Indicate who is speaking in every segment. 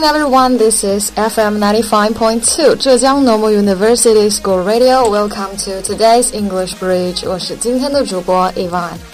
Speaker 1: evening, everyone. This is FM 95.2 Zhejiang Normal University School Radio. Welcome to today's English Bridge. 我是今天的主播 Ivan。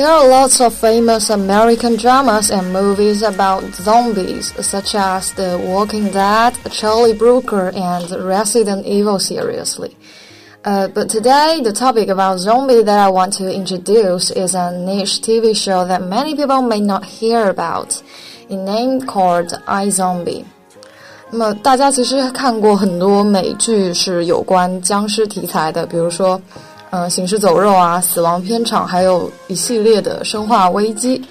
Speaker 1: There are lots of famous American dramas and movies about zombies, such as The Walking Dead, Charlie Brooker, and Resident Evil seriously. Uh, but today, the topic about zombie that I want to introduce is a niche TV show that many people may not hear about, a name called iZombie. 那么大家其实看过很多美剧是有关僵尸题材的，比如说。 嗯，行尸走肉啊，死亡片场，还有一系列的生化危机。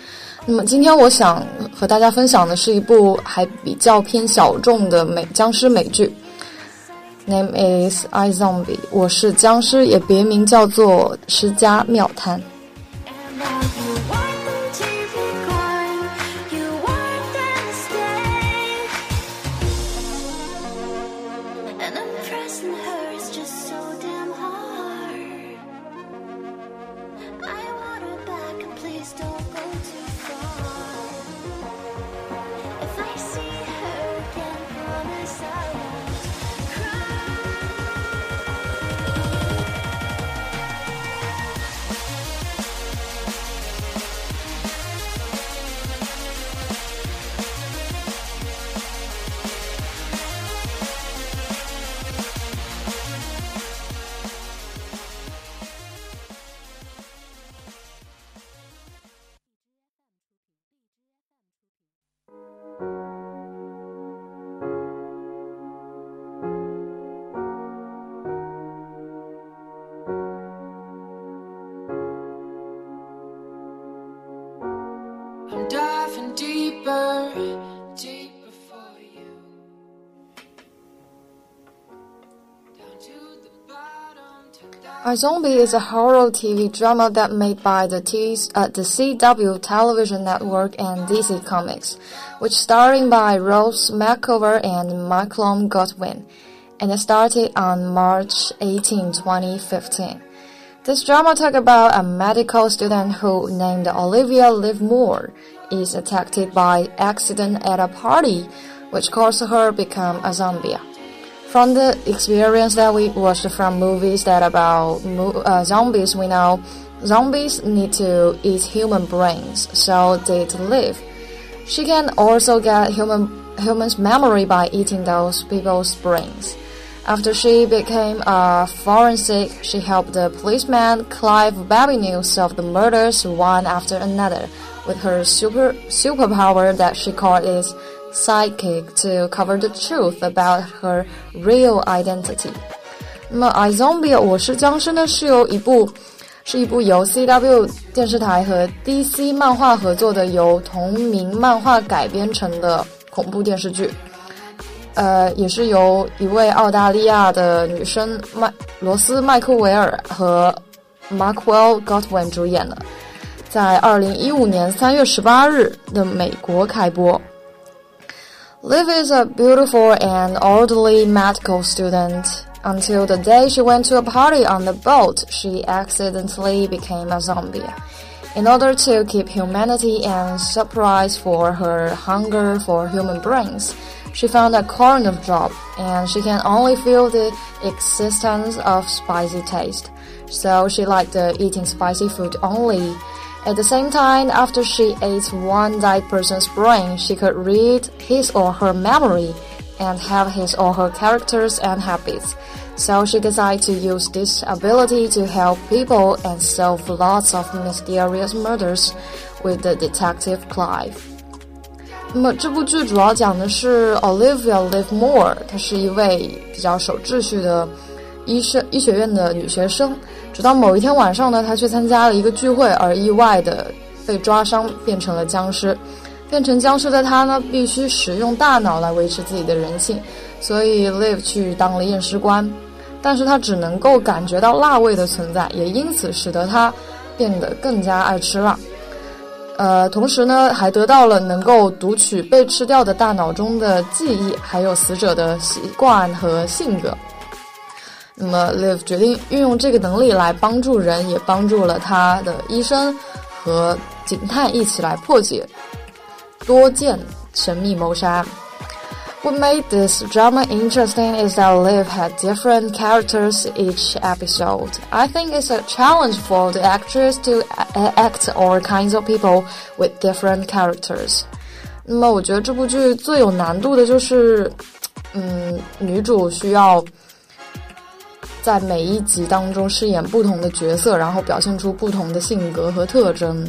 Speaker 1: 那么今天我想和大家分享的是一部还比较偏小众的美僵尸美剧，Name is I Zombie，我是僵尸，也别名叫做施家妙探。iZombie is a horror TV drama that made by the, T uh, the CW television network and DC Comics, which starring by Rose McIver and Malcolm Goodwin, and it started on March 18, 2015. This drama talk about a medical student who, named Olivia Livermore, is attacked by accident at a party, which caused her become a zombie. From the experience that we watched from movies that about uh, zombies, we know zombies need to eat human brains so they to live. She can also get human humans' memory by eating those people's brains. After she became a forensic, she helped the policeman Clive Babineau solve the murders one after another with her super superpower that she called is Psychic to cover the truth about her real identity。那么《iZombie》我是僵尸呢，是由一部是一部由 CW 电视台和 DC 漫画合作的由同名漫画改编成的恐怖电视剧。呃，也是由一位澳大利亚的女生麦罗斯麦克维尔和 Markwell Godwin 主演的，在二零一五年三月十八日的美国开播。Liv is a beautiful and orderly medical student. Until the day she went to a party on the boat, she accidentally became a zombie. In order to keep humanity and surprise for her hunger for human brains, she found a corner job and she can only feel the existence of spicy taste. So she liked eating spicy food only at the same time, after she ate one dead person's brain, she could read his or her memory and have his or her characters and habits. So she decided to use this ability to help people and solve lots of mysterious murders with the detective Clive. 那么这部剧主要讲的是 Olivia Livermore，她是一位比较守秩序的 医生医学院的女学生。直到某一天晚上呢，她去参加了一个聚会，而意外的被抓伤，变成了僵尸。变成僵尸的她呢，必须使用大脑来维持自己的人性，所以 Live 去当了验尸官。但是她只能够感觉到辣味的存在，也因此使得她变得更加爱吃辣。呃，同时呢，还得到了能够读取被吃掉的大脑中的记忆，还有死者的习惯和性格。那么 Liv 决定运用这个能力来帮助人，也帮助了他的医生和警探一起来破解多件神秘谋杀。What made this drama interesting is that Liv had different characters each episode. I think it's a challenge for the actress to act all kinds of people with different characters. 那么，我觉得这部剧最有难度的就是，嗯，女主需要。在每一集当中饰演不同的角色，然后表现出不同的性格和特征。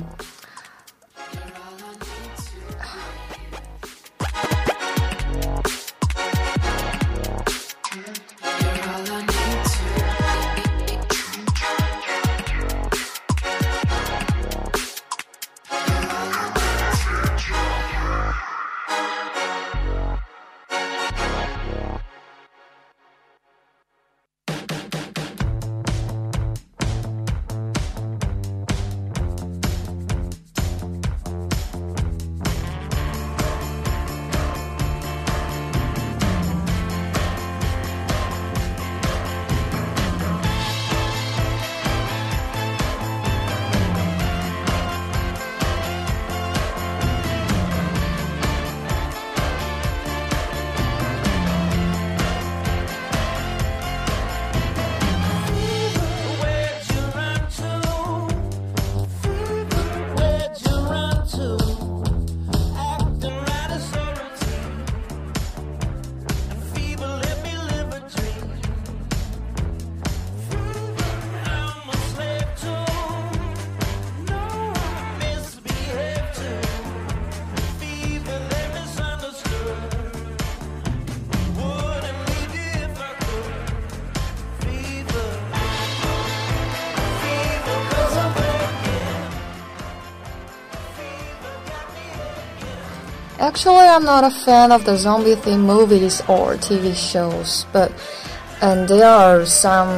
Speaker 1: Actually, I'm not a fan of the zombie theme movies or TV shows, but and there are some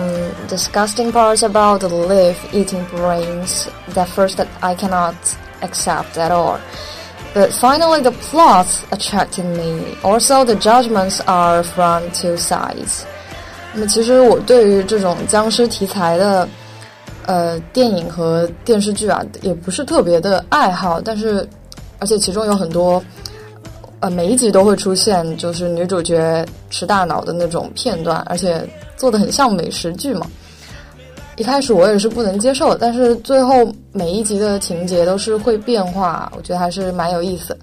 Speaker 1: disgusting parts about the Liv eating brains that first that I cannot accept at all. But finally, the plot attracted me. Also, the judgments are from two sides. 那么，其实我对于这种僵尸题材的呃电影和电视剧啊，也不是特别的爱好，但是而且其中有很多 呃，每一集都会出现，就是女主角吃大脑的那种片段，而且做的很像美食剧嘛。一开始我也是不能接受，但是最后每一集的情节都是会变化，我觉得还是蛮有意思。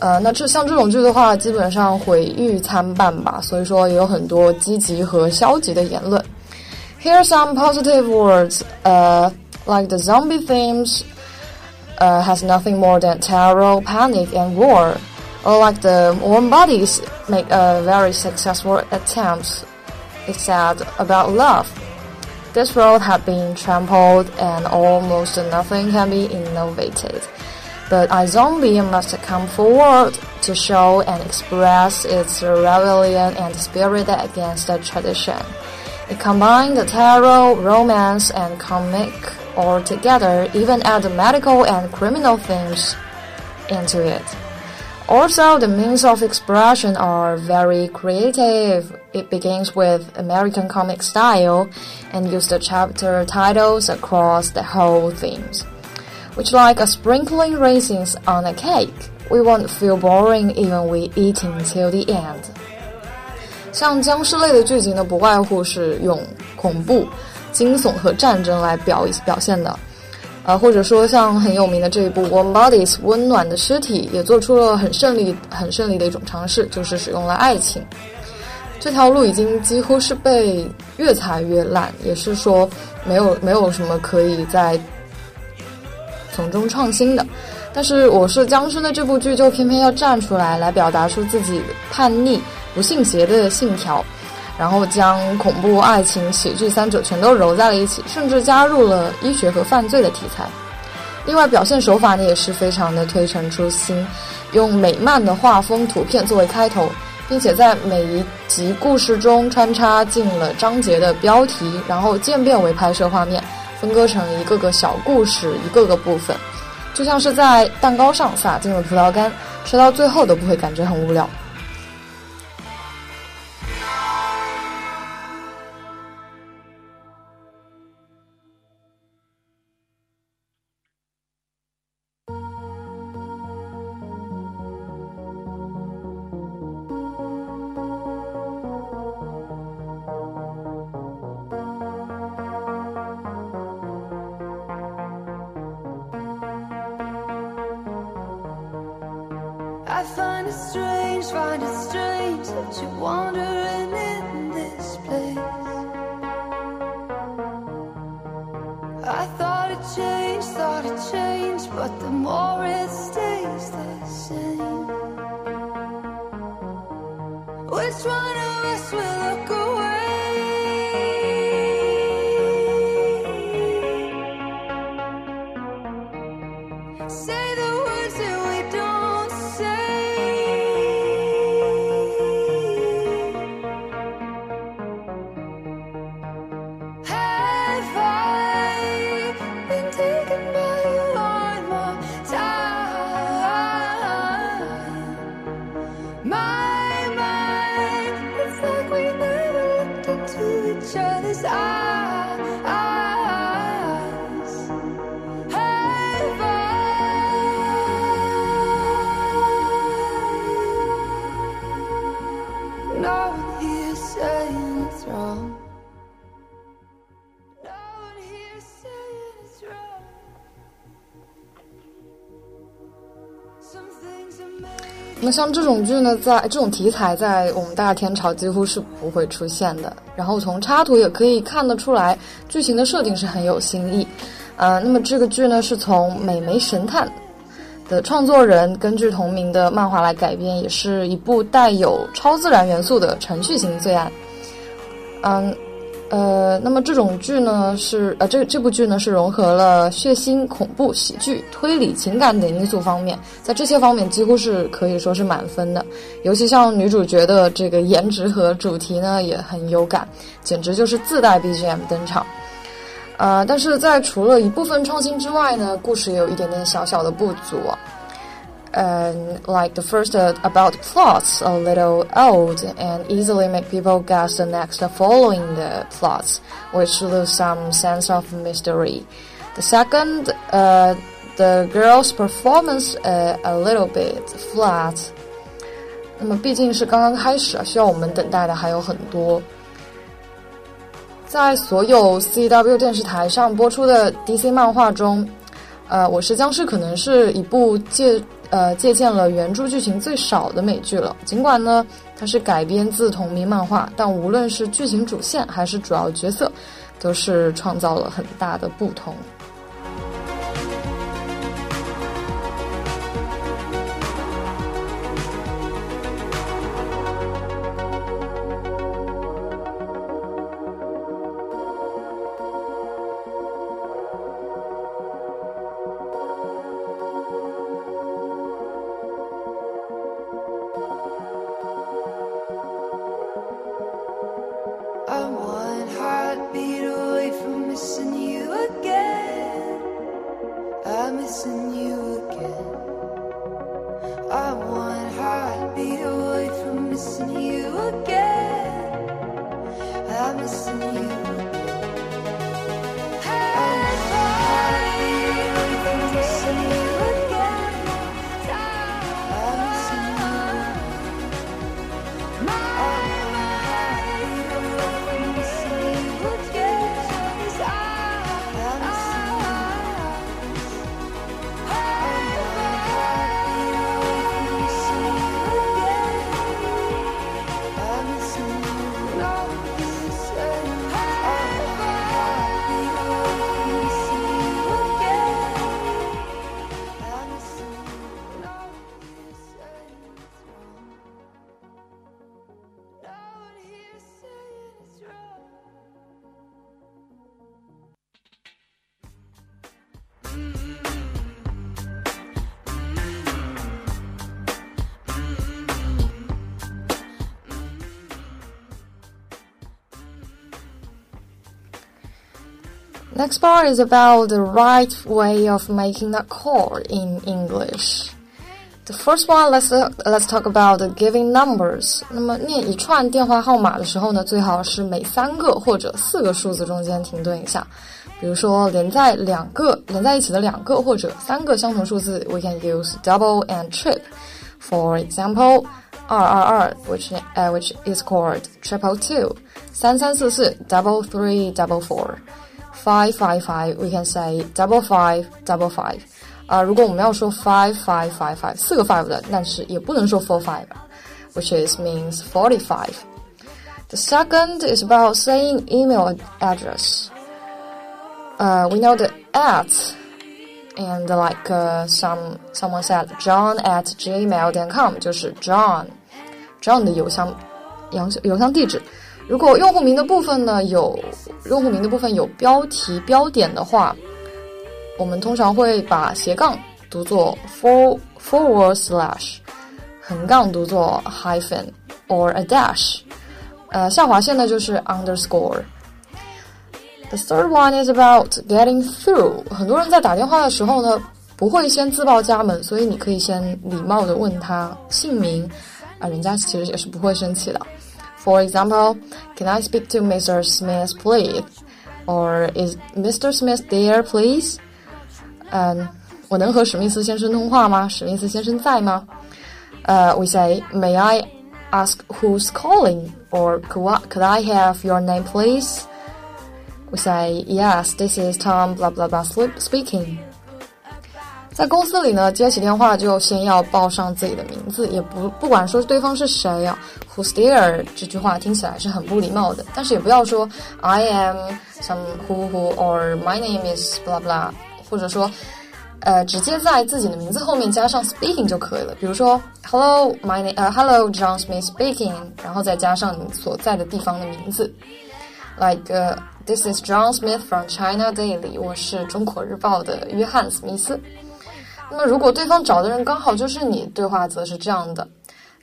Speaker 1: 呃，那这像这种剧的话，基本上毁誉参半吧，所以说也有很多积极和消极的言论。Here are some positive words. Uh, like the zombie themes, uh, has nothing more than terror, panic, and war. Or like the warm bodies make a very successful attempt it said, about love. This road had been trampled and almost nothing can be innovated. But iZombie must come forward to show and express its rebellion and spirit against the tradition. It combined the terror, romance, and comic all together, even add medical and criminal themes into it. Also, the means of expression are very creative. It begins with American comic style and use the chapter titles across the whole themes. Which like a sprinkling raisins on a cake, we won't feel boring even we eating till the end. 像僵尸类的剧情呢，不外乎是用恐怖、惊悚和战争来表表现的。 啊，或者说像很有名的这一部《Warm Bodies》温暖的尸体，也做出了很胜利、很胜利的一种尝试，就是使用了爱情。这条路已经几乎是被越踩越烂，也是说没有没有什么可以在从中创新的。但是《我是僵尸》的这部剧就偏偏要站出来，来表达出自己叛逆、不信邪的信条。然后将恐怖、爱情、喜剧三者全都揉在了一起，甚至加入了医学和犯罪的题材。另外，表现手法呢也是非常的推陈出新，用美漫的画风、图片作为开头，并且在每一集故事中穿插进了章节的标题，然后渐变为拍摄画面，分割成一个个小故事，一个个部分，就像是在蛋糕上撒进了葡萄干，吃到最后都不会感觉很无聊。But the more 那像这种剧呢，在这种题材在我们大天朝几乎是不会出现的。然后从插图也可以看得出来，剧情的设定是很有新意。呃，那么这个剧呢是从《美眉神探》的创作人根据同名的漫画来改编，也是一部带有超自然元素的程序型罪案。嗯。呃，那么这种剧呢，是呃，这这部剧呢是融合了血腥、恐怖、喜剧、推理、情感等因素方面，在这些方面几乎是可以说是满分的。尤其像女主角的这个颜值和主题呢，也很有感，简直就是自带 BGM 登场。呃，但是在除了一部分创新之外呢，故事也有一点点小小的不足。and like the first uh, about plots a little old and easily make people guess the next following the plots, which lose some sense of mystery. The second, uh, the girl's performance uh, a little bit flat. 那么毕竟是刚刚开始啊，需要我们等待的还有很多。在所有 CW 电视台上播出的 DC 漫画中，呃，《我是僵尸》可能是一部借 呃，借鉴了原著剧情最少的美剧了。尽管呢，它是改编自同名漫画，但无论是剧情主线还是主要角色，都是创造了很大的不同。Next part is about the right way of making a call in English. The first one, let's let's talk about the giving numbers. 那么念一串电话号码的时候呢，最好是每三个或者四个数字中间停顿一下。比如说连在两个连在一起的两个或者三个相同数字，we can use double and trip. For example, 二二二，which uh, which is called triple two. 三三四四，double three, double four five five five, we can say double five double five. 啊、uh,，如果我们要说 five five five five 四个 five 的，但是也不能说 four five, which is means forty five. The second is about saying email address. Uh, we know the at and like uh, some someone said John at gmail.com 就是 John John 的邮箱邮邮箱地址。 如果用户名的部分呢有用户名的部分有标题标点的话，我们通常会把斜杠读作 for forward slash，横杠读作 hyphen or a dash，呃，下划线呢就是 underscore。The third one is about getting through。很多人在打电话的时候呢，不会先自报家门，所以你可以先礼貌的问他姓名，啊，人家其实也是不会生气的。For example, can I speak to Mr. Smith, please? Or is Mr. Smith there, please? 嗯，我能和史密斯先生通话吗？史密斯先生在吗？呃、uh,，We say, May I ask who's calling? Or could I, could I have your name, please? We say, Yes, this is Tom. Blah blah blah. Speaking. 在公司里呢，接起电话就先要报上自己的名字，也不不管说对方是谁啊，Who's there？这句话听起来是很不礼貌的，但是也不要说 I am some who who or my name is blah blah，或者说呃直接在自己的名字后面加上 speaking 就可以了。比如说 Hello my name 呃 Hello John Smith speaking，然后再加上你所在的地方的名字，like、This is John Smith from China Daily，我是中国日报的约翰史密斯。那么，如果对方找的人刚好就是你，对话则是这样的：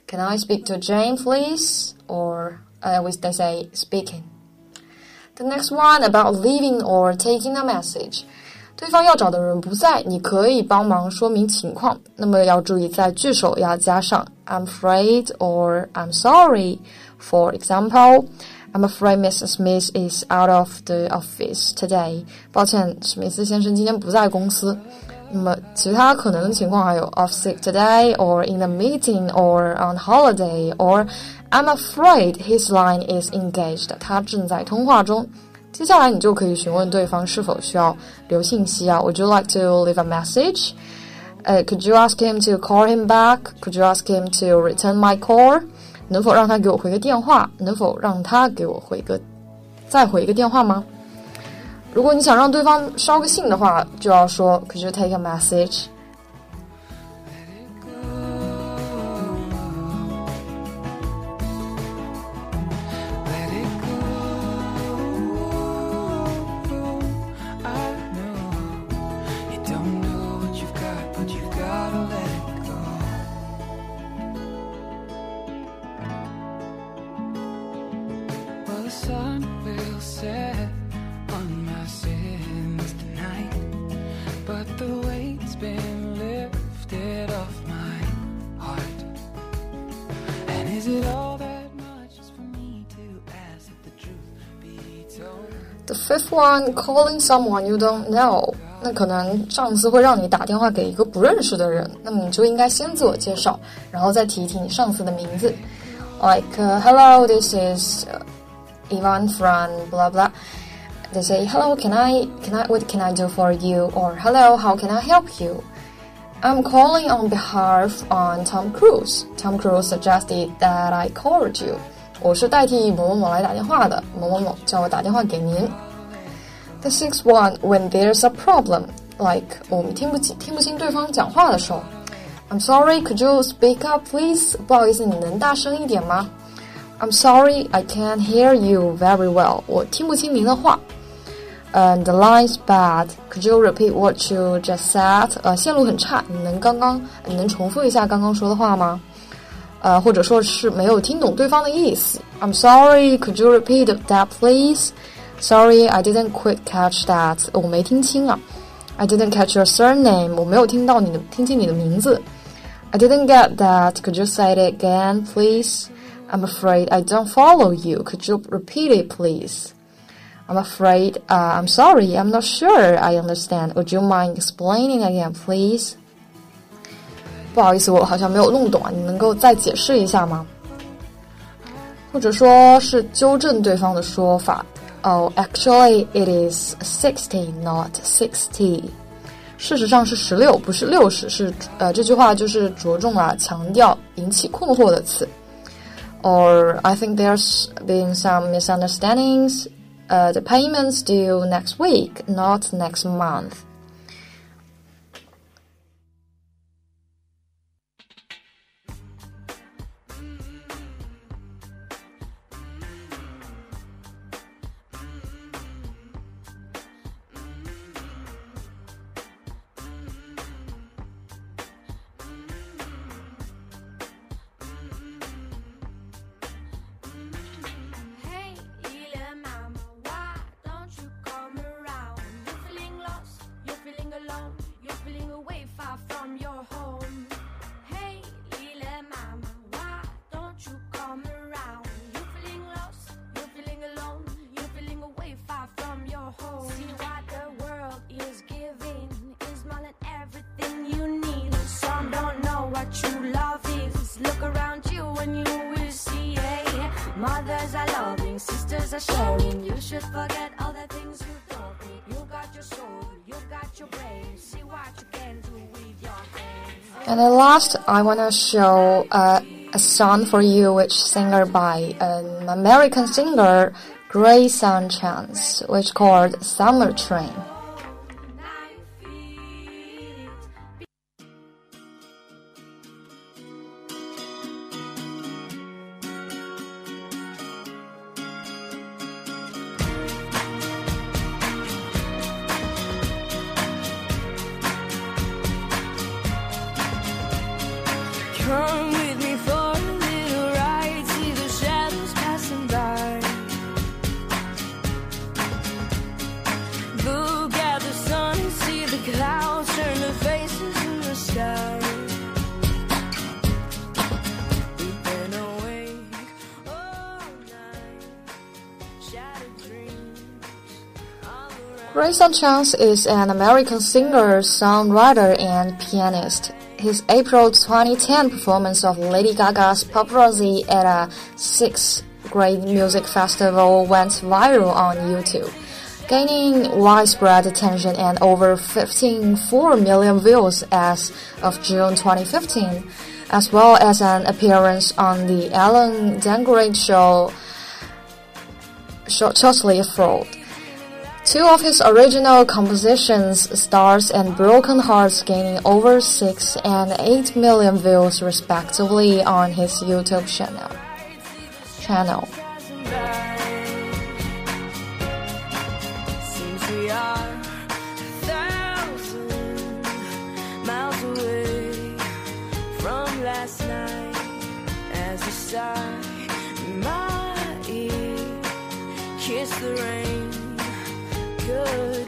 Speaker 1: Can I speak to Jane, please? Or uh, we they say speaking. The next one about leaving or taking a message. 对方要找的人不在，你可以帮忙说明情况。那么要注意，在句首要加上 "I'm afraid" or "I'm sorry." For example, I'm afraid Mr. Smith is out of the office today. 抱歉，史密斯先生今天不在公司。 那么其他可能的情况还有 off sick today, or in a meeting, or on holiday, or I'm afraid his line is engaged. 他正在通话中。接下来你就可以询问对方是否需要留信息啊？Would you like to leave a message? 呃、uh,，Could you ask him to call him back? Could you ask him to return my call? 能否让他给我回个电话？能否让他给我回个再回一个电话吗？ 如果你想让对方捎个信的话，就要说 Could you take a message？fifth one, calling someone you don't know，那可能上司会让你打电话给一个不认识的人，那么你就应该先自我介绍，然后再提一提你上司的名字，like、uh, Hello, this is Ivan from blah blah. They say Hello, can I can I what can I do for you? Or Hello, how can I help you? I'm calling on behalf on Tom Cruise. Tom Cruise suggested that I called you. 我是代替某某某来打电话的，某某某叫我打电话给您。 The sixth one, when there's a problem, like 我们听不清听不清对方讲话的时候，I'm sorry, could you speak up, please？不好意思，你能大声一点吗？I'm sorry, I can't hear you very well。我听不清您的话。And the line's bad. Could you repeat what you just said？呃，线路很差，你能刚刚你能重复一下刚刚说的话吗？呃，或者说是没有听懂对方的意思。I'm sorry, could you repeat that, please？ Sorry, I didn't quite catch that. 我没听清啊。I didn't catch your surname. 我没有听到你的，听清你的名字。I didn't get that. Could you say it again, please? I'm afraid I don't follow you. Could you repeat it, please? I'm afraid. Uh, I'm sorry. I'm not sure. I understand. Would you mind explaining again, please? 不好意思，我好像没有弄懂啊，你能够再解释一下吗？或者说是纠正对方的说法。 Oh, actually, it is sixty, not sixty. 事实上是十六，不是六十。是呃，这句话就是着重了强调引起困惑的词。Or I think there's been some misunderstandings. Uh, the payments due next week, not next month.
Speaker 2: Mothers are loving, sisters are sharing. You should forget all the things you don't. You got your soul, you got your brain. See what you can do with your hands.
Speaker 1: And at last, I want to show uh, a song for you, which singer by an American singer, Grace Chance, which called Summer Train. Greyson Chance is an American singer, songwriter, and pianist. His April 2010 performance of Lady Gaga's Paparazzi at a sixth grade music festival went viral on YouTube, gaining widespread attention and over 15.4 million views as of June 2015, as well as an appearance on the Ellen DeGeneres show shortly followed. Two of his original compositions, Stars and Broken Hearts, gaining over 6 and 8 million views respectively on his YouTube channel. channel.
Speaker 2: Goodbye.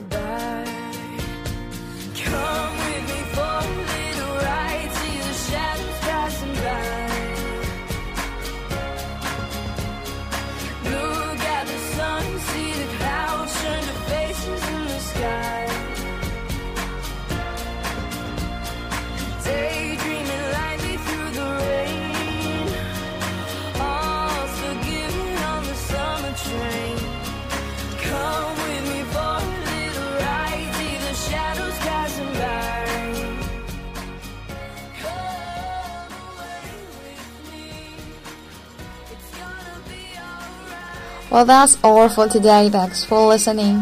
Speaker 1: Well, that's all for today. Thanks for listening.